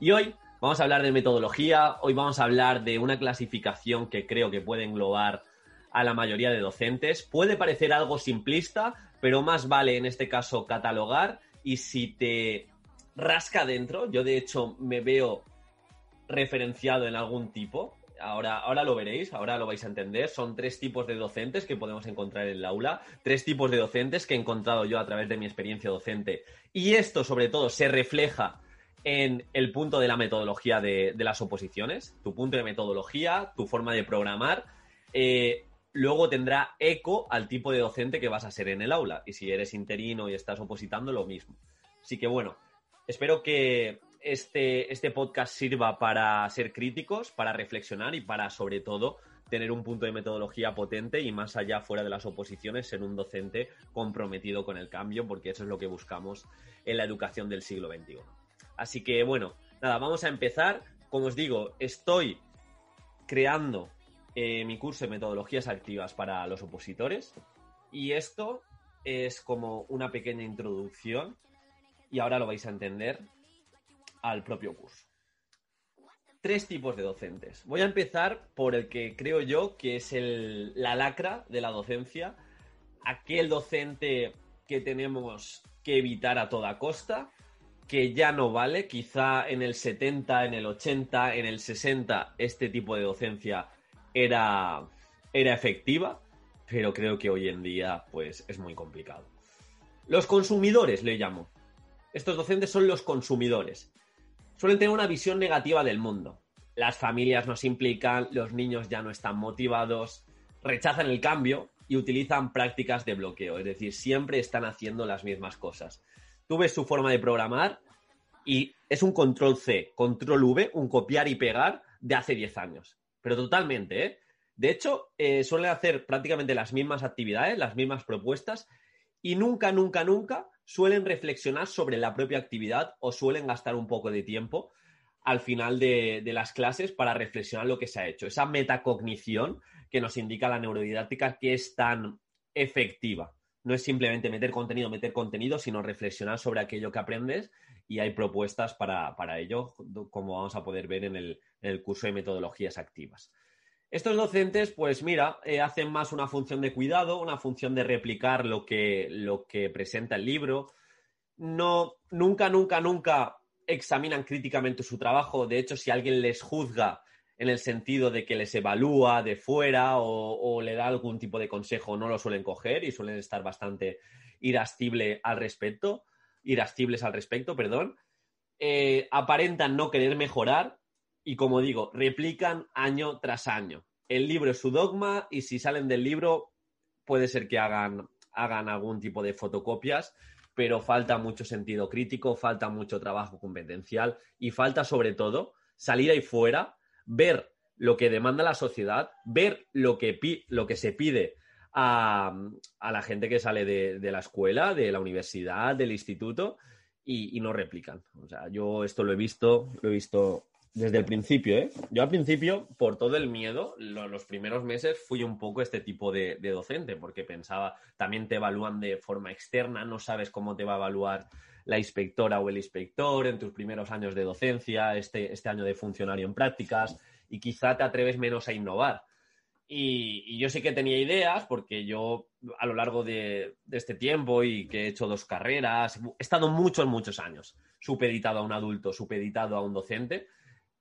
Y hoy vamos a hablar de metodología, hoy vamos a hablar de una clasificación que creo que puede englobar a la mayoría de docentes. Puede parecer algo simplista, pero más vale en este caso catalogar y si te rasca dentro, yo de hecho me veo referenciado en algún tipo, ahora, ahora lo veréis, ahora lo vais a entender, son tres tipos de docentes que podemos encontrar en el aula, tres tipos de docentes que he encontrado yo a través de mi experiencia docente y esto sobre todo se refleja en el punto de la metodología de, las oposiciones, tu punto de metodología, tu forma de programar, eh, luego tendrá eco al tipo de docente que vas a ser en el aula. Y si eres interino y estás opositando, lo mismo. Así que bueno, espero que este, este podcast sirva para ser críticos, para reflexionar y para, sobre todo, tener un punto de metodología potente y más allá, fuera de las oposiciones, ser un docente comprometido con el cambio, porque eso es lo que buscamos en la educación del siglo XXI. Así que bueno, nada, vamos a empezar. Como os digo, estoy creando eh, mi curso de metodologías activas para los opositores y esto es como una pequeña introducción y ahora lo vais a entender al propio curso. Tres tipos de docentes. Voy a empezar por el que creo yo que es el, la lacra de la docencia, aquel docente que tenemos que evitar a toda costa, que ya no vale. Quizá en el 70, en el 80, en el 60 este tipo de docencia era, era efectiva, pero creo que hoy en día pues es muy complicado. Los consumidores le llamo. Estos docentes son los consumidores. Suelen tener una visión negativa del mundo. Las familias no se implican, los niños ya no están motivados, rechazan el cambio y utilizan prácticas de bloqueo, es decir, siempre están haciendo las mismas cosas tú ves su forma de programar y es un control C, control V, un copiar y pegar de hace 10 años. Pero totalmente, ¿eh? De hecho, eh, suelen hacer prácticamente las mismas actividades, las mismas propuestas y nunca, nunca, nunca suelen reflexionar sobre la propia actividad o suelen gastar un poco de tiempo al final de, de, las clases para reflexionar lo que se ha hecho. Esa metacognición que nos indica la neurodidáctica que es tan efectiva no es simplemente meter contenido, meter contenido, sino reflexionar sobre aquello que aprendes y hay propuestas para, ello, como vamos a poder ver en el, curso de metodologías activas. Estos docentes, pues mira, eh, hacen más una función de cuidado, una función de replicar lo que, lo que presenta el libro. No, nunca, nunca, nunca examinan críticamente su trabajo. De hecho, si alguien les juzga en el sentido de que les evalúa de fuera o, le da algún tipo de consejo, no lo suelen coger y suelen estar bastante irascible al respecto, irascibles al respecto, perdón. Eh, aparentan no querer mejorar y, como digo, replican año tras año. El libro es su dogma y si salen del libro puede ser que hagan, hagan algún tipo de fotocopias, pero falta mucho sentido crítico, falta mucho trabajo competencial y falta sobre todo salir ahí fuera ver lo que demanda la sociedad, ver lo que, lo que se pide a, la gente que sale de, la escuela, de la universidad, del instituto, y, no replican. O sea, yo esto lo he visto, lo he visto desde el principio, ¿eh? Yo al principio, por todo el miedo, los primeros meses fui un poco este tipo de, de, docente, porque pensaba, también te evalúan de forma externa, no sabes cómo te va a evaluar la inspectora o el inspector en tus primeros años de docencia, este, este año de funcionario en prácticas, y quizá te atreves menos a innovar. Y, yo sí que tenía ideas, porque yo a lo largo de, este tiempo y que he hecho dos carreras, he estado muchos, muchos años supeditado a un adulto, supeditado a un docente,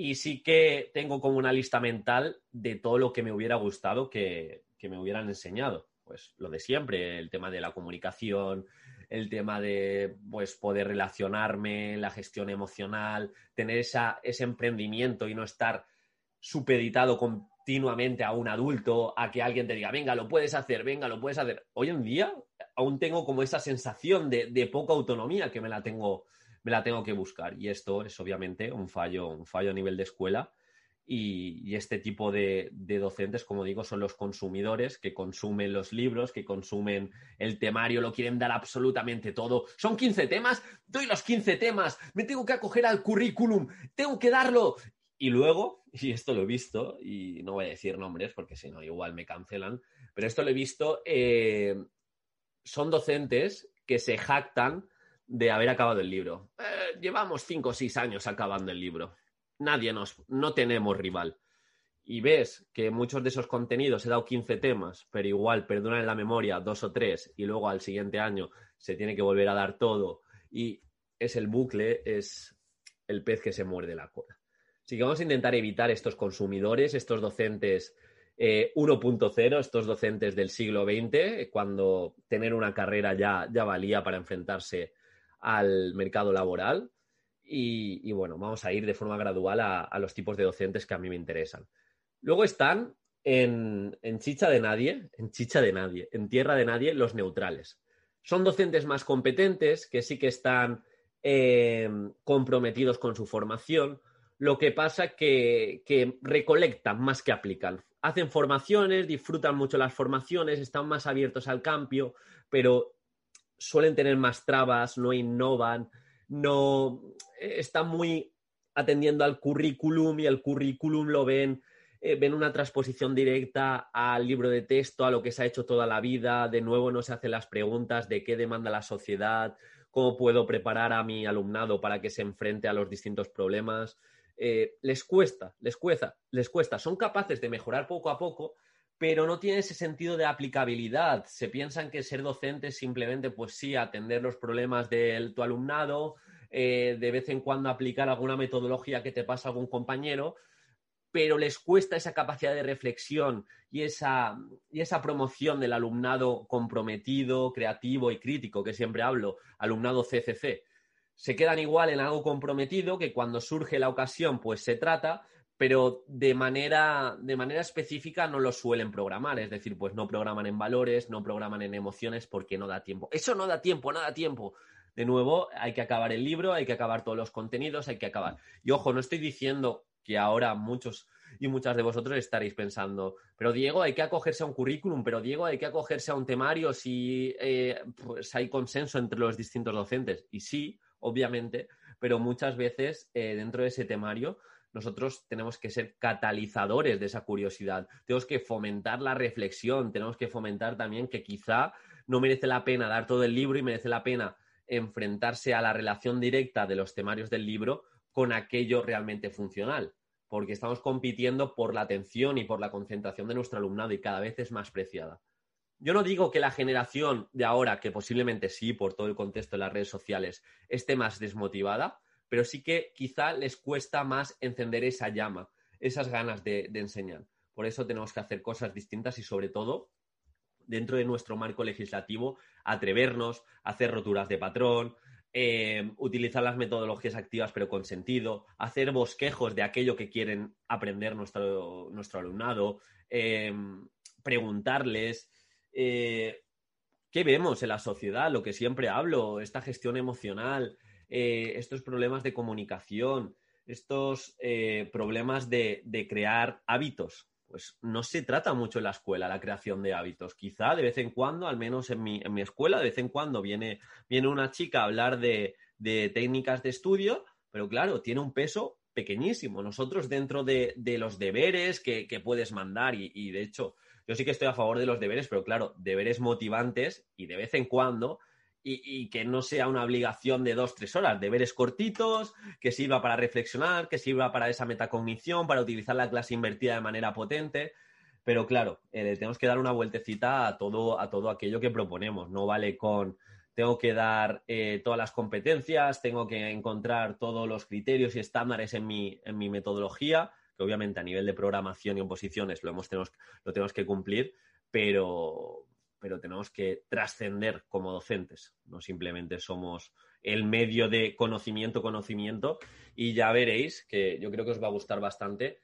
y sí que tengo como una lista mental de todo lo que me hubiera gustado que, que me hubieran enseñado. Pues lo de siempre, el tema de la comunicación, el tema de pues, poder relacionarme, la gestión emocional, tener esa, ese emprendimiento y no estar supeditado continuamente a un adulto, a que alguien te diga, venga, lo puedes hacer, venga, lo puedes hacer. Hoy en día aún tengo como esa sensación de, de poca autonomía que me la tengo, me la tengo que buscar. Y esto es obviamente un fallo, un fallo a nivel de escuela y, este tipo de, docentes, como digo, son los consumidores que consumen los libros, que consumen el temario, lo quieren dar absolutamente todo. Son 15 temas, doy los 15 temas, me tengo que acoger al currículum, tengo que darlo. Y luego, y esto lo he visto, y no voy a decir nombres porque si no igual me cancelan, pero esto lo he visto, eh, son docentes que se jactan de haber acabado el libro. Eh, llevamos cinco o seis años acabando el libro. Nadie nos, no tenemos rival. Y ves que muchos de esos contenidos he dado 15 temas, pero igual perduran en la memoria dos o tres y luego al siguiente año se tiene que volver a dar todo. Y es el bucle, es el pez que se muerde la cola. Así que vamos a intentar evitar estos consumidores, estos docentes 1.0, eh, estos docentes del siglo XX, cuando tener una carrera ya, ya valía para enfrentarse al mercado laboral. Y, bueno, vamos a ir de forma gradual a, los tipos de docentes que a mí me interesan. Luego están en, chicha de nadie, en chicha de nadie, en tierra de nadie, los neutrales. Son docentes más competentes que sí que están eh, comprometidos con su formación. Lo que pasa que, que recolectan más que aplican. Hacen formaciones, disfrutan mucho las formaciones, están más abiertos al cambio, pero suelen tener más trabas, no innovan, no eh, están muy atendiendo al currículum y el currículum lo ven, eh, ven una transposición directa al libro de texto, a lo que se ha hecho toda la vida, de nuevo no se hacen las preguntas de qué demanda la sociedad, cómo puedo preparar a mi alumnado para que se enfrente a los distintos problemas. Eh, les cuesta, les cuesta, les cuesta. Son capaces de mejorar poco a poco, pero no tiene ese sentido de aplicabilidad. Se piensan que ser docente es simplemente, pues sí, atender los problemas de tu alumnado, eh, de vez en cuando aplicar alguna metodología que te pasa algún compañero, pero les cuesta esa capacidad de reflexión y esa, y esa promoción del alumnado comprometido, creativo y crítico, que siempre hablo, alumnado CCC. Se quedan igual en algo comprometido que cuando surge la ocasión, pues se trata, pero de manera, de manera específica no lo suelen programar, es decir, pues no programan en valores, no programan en emociones porque no da tiempo. Eso no da tiempo, no da tiempo. De nuevo, hay que acabar el libro, hay que acabar todos los contenidos, hay que acabar. Y ojo, no estoy diciendo que ahora muchos y muchas de vosotros estaréis pensando, pero Diego, hay que acogerse a un currículum, pero Diego, hay que acogerse a un temario si eh, pues hay consenso entre los distintos docentes. Y sí, obviamente, pero muchas veces eh, dentro de ese temario nosotros tenemos que ser catalizadores de esa curiosidad, tenemos que fomentar la reflexión, tenemos que fomentar también que quizá no merece la pena dar todo el libro y merece la pena enfrentarse a la relación directa de los temarios del libro con aquello realmente funcional, porque estamos compitiendo por la atención y por la concentración de nuestro alumnado y cada vez es más preciada. Yo no digo que la generación de ahora, que posiblemente sí, por todo el contexto de las redes sociales, esté más desmotivada, pero sí que quizá les cuesta más encender esa llama, esas ganas de, enseñar. Por eso tenemos que hacer cosas distintas y sobre todo dentro de nuestro marco legislativo, atrevernos a hacer roturas de patrón, eh, utilizar las metodologías activas pero con sentido, hacer bosquejos de aquello que quieren aprender nuestro, alumnado, eh, preguntarles eh, qué vemos en la sociedad, lo que siempre hablo, esta gestión emocional, eh, estos problemas de comunicación, estos eh, problemas de, crear hábitos. Pues no se trata mucho en la escuela la creación de hábitos. Quizá de vez en cuando, al menos en mi, escuela, de vez en cuando viene, viene una chica a hablar de, técnicas de estudio, pero claro, tiene un peso pequeñísimo. Nosotros dentro de, los deberes que, puedes mandar, y, de hecho, yo sí que estoy a favor de los deberes, pero claro, deberes motivantes y de vez en cuando y, que no sea una obligación de dos, tres horas, deberes cortitos, que sirva para reflexionar, que sirva para esa metacognición, para utilizar la clase invertida de manera potente. Pero claro, eh, tenemos que dar una vueltecita a todo, a todo aquello que proponemos. No vale con tengo que dar eh, todas las competencias, tengo que encontrar todos los criterios y estándares en mi, en mi metodología, que obviamente a nivel de programación y oposiciones lo, hemos, tenemos, lo tenemos que cumplir, pero, pero tenemos que trascender como docentes, no simplemente somos el medio de conocimiento, conocimiento, y ya veréis que yo creo que os va a gustar bastante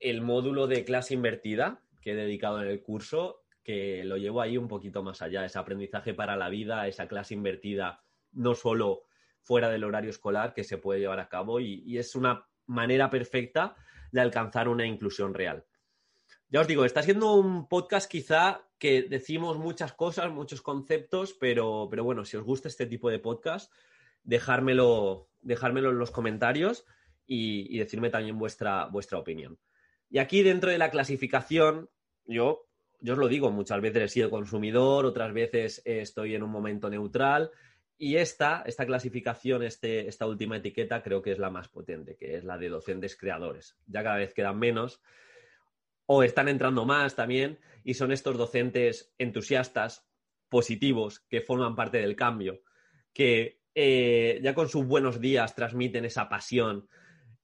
el módulo de clase invertida que he dedicado en el curso, que lo llevo ahí un poquito más allá, ese aprendizaje para la vida, esa clase invertida, no solo fuera del horario escolar que se puede llevar a cabo y es una manera perfecta de alcanzar una inclusión real. Ya os digo, está siendo un podcast quizá que decimos muchas cosas, muchos conceptos, pero, pero bueno, si os gusta este tipo de podcast, dejármelo, dejármelo en los comentarios y, decirme también vuestra, vuestra opinión. Y aquí dentro de la clasificación, yo, yo os lo digo, muchas veces he sido consumidor, otras veces estoy en un momento neutral Y esta, esta clasificación, este, esta última etiqueta, creo que es la más potente, que es la de docentes creadores. Ya cada vez quedan menos, o están entrando más también, y son estos docentes entusiastas, positivos, que forman parte del cambio, que eh, ya con sus buenos días transmiten esa pasión.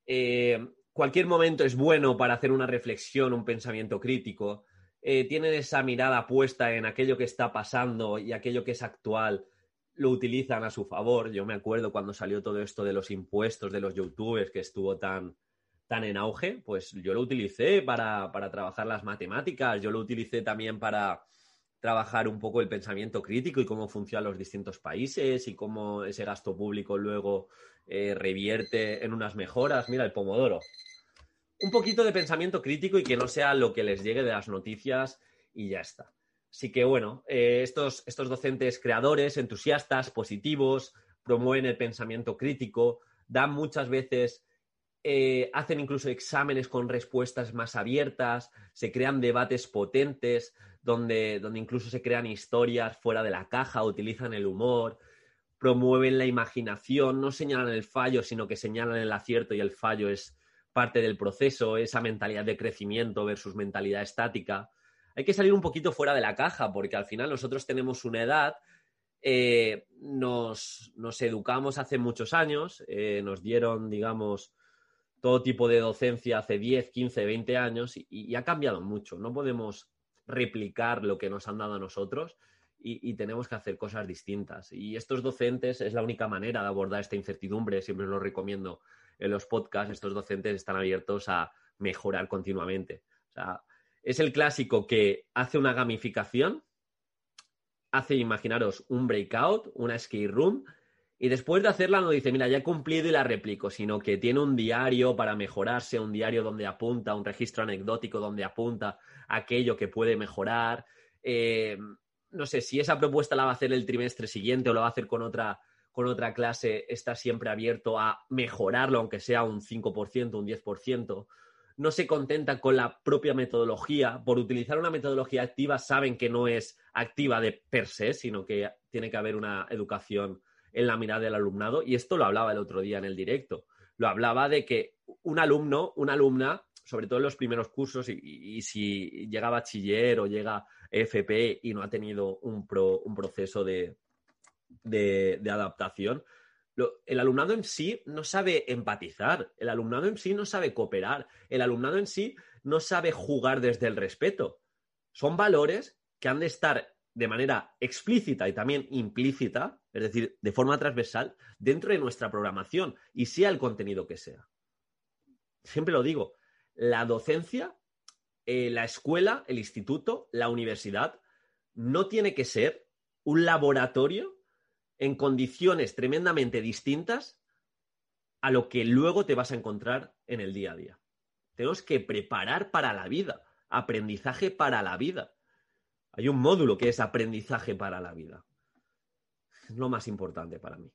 Eh, cualquier momento es bueno para hacer una reflexión, un pensamiento crítico. Eh, tienen esa mirada puesta en aquello que está pasando y aquello que es actual lo utilizan a su favor. Yo me acuerdo cuando salió todo esto de los impuestos de los youtubers que estuvo tan, tan en auge, pues yo lo utilicé para, para trabajar las matemáticas, yo lo utilicé también para trabajar un poco el pensamiento crítico y cómo funcionan los distintos países y cómo ese gasto público luego eh, revierte en unas mejoras. Mira, el pomodoro. Un poquito de pensamiento crítico y que no sea lo que les llegue de las noticias y ya está. Así que bueno, eh, estos, estos docentes creadores, entusiastas, positivos, promueven el pensamiento crítico, dan muchas veces, eh, hacen incluso exámenes con respuestas más abiertas, se crean debates potentes, donde, donde incluso se crean historias fuera de la caja, utilizan el humor, promueven la imaginación, no señalan el fallo, sino que señalan el acierto y el fallo es parte del proceso, esa mentalidad de crecimiento versus mentalidad estática. Hay que salir un poquito fuera de la caja, porque al final nosotros tenemos una edad, eh, nos, educamos hace muchos años, eh, nos dieron, digamos, todo tipo de docencia hace 10, 15, 20 años y, ha cambiado mucho. No podemos replicar lo que nos han dado a nosotros y, tenemos que hacer cosas distintas. Y estos docentes es la única manera de abordar esta incertidumbre, siempre lo recomiendo en los podcasts, estos docentes están abiertos a mejorar continuamente. O sea, es el clásico que hace una gamificación, hace, imaginaros, un breakout, una skate room, y después de hacerla no dice, mira, ya he cumplido y la replico, sino que tiene un diario para mejorarse, un diario donde apunta, un registro anecdótico donde apunta aquello que puede mejorar. Eh, no sé, si esa propuesta la va a hacer el trimestre siguiente o la va a hacer con otra, con otra clase, está siempre abierto a mejorarlo, aunque sea un 5%, un 10% no se contenta con la propia metodología. Por utilizar una metodología activa saben que no es activa de per se, sino que tiene que haber una educación en la mirada del alumnado. Y esto lo hablaba el otro día en el directo. Lo hablaba de que un alumno, una alumna, sobre todo en los primeros cursos, y, si llega bachiller o llega FP y no ha tenido un, proceso de adaptación, el alumnado en sí no sabe empatizar, el alumnado en sí no sabe cooperar, el alumnado en sí no sabe jugar desde el respeto. Son valores que han de estar de manera explícita y también implícita, es decir, de forma transversal, dentro de nuestra programación y sea el contenido que sea. Siempre lo digo, la docencia, eh, la escuela, el instituto, la universidad, no tiene que ser un laboratorio en condiciones tremendamente distintas a lo que luego te vas a encontrar en el día a día. Tenemos que preparar para la vida, aprendizaje para la vida. Hay un módulo que es aprendizaje para la vida. Es lo más importante para mí.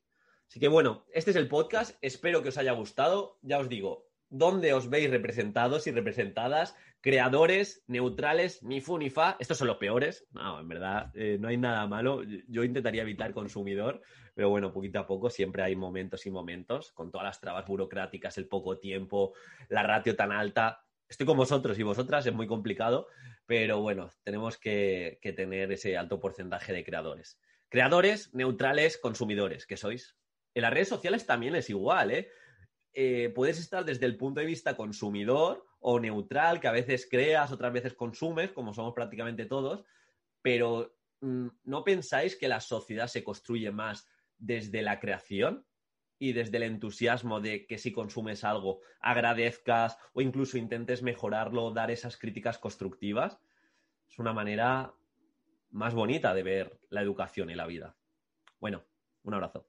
Así que bueno, este es el podcast. Espero que os haya gustado. Ya os digo, ¿dónde os veis representados y representadas? creadores neutrales, ni fu ni fa. Estos son los peores. No, en verdad, eh, no hay nada malo. Yo intentaría evitar consumidor, pero bueno, poquito a poco siempre hay momentos y momentos, con todas las trabas burocráticas, el poco tiempo, la ratio tan alta. Estoy con vosotros y vosotras, es muy complicado, pero bueno, tenemos que, que tener ese alto porcentaje de creadores. Creadores, neutrales, consumidores, ¿qué sois? En las redes sociales también es igual, ¿eh? Eh, puedes estar desde el punto de vista consumidor o neutral, que a veces creas, otras veces consumes, como somos prácticamente todos, pero mm, ¿no pensáis que la sociedad se construye más desde la creación y desde el entusiasmo de que si consumes algo agradezcas o incluso intentes mejorarlo, dar esas críticas constructivas? Es una manera más bonita de ver la educación y la vida. Bueno, un abrazo.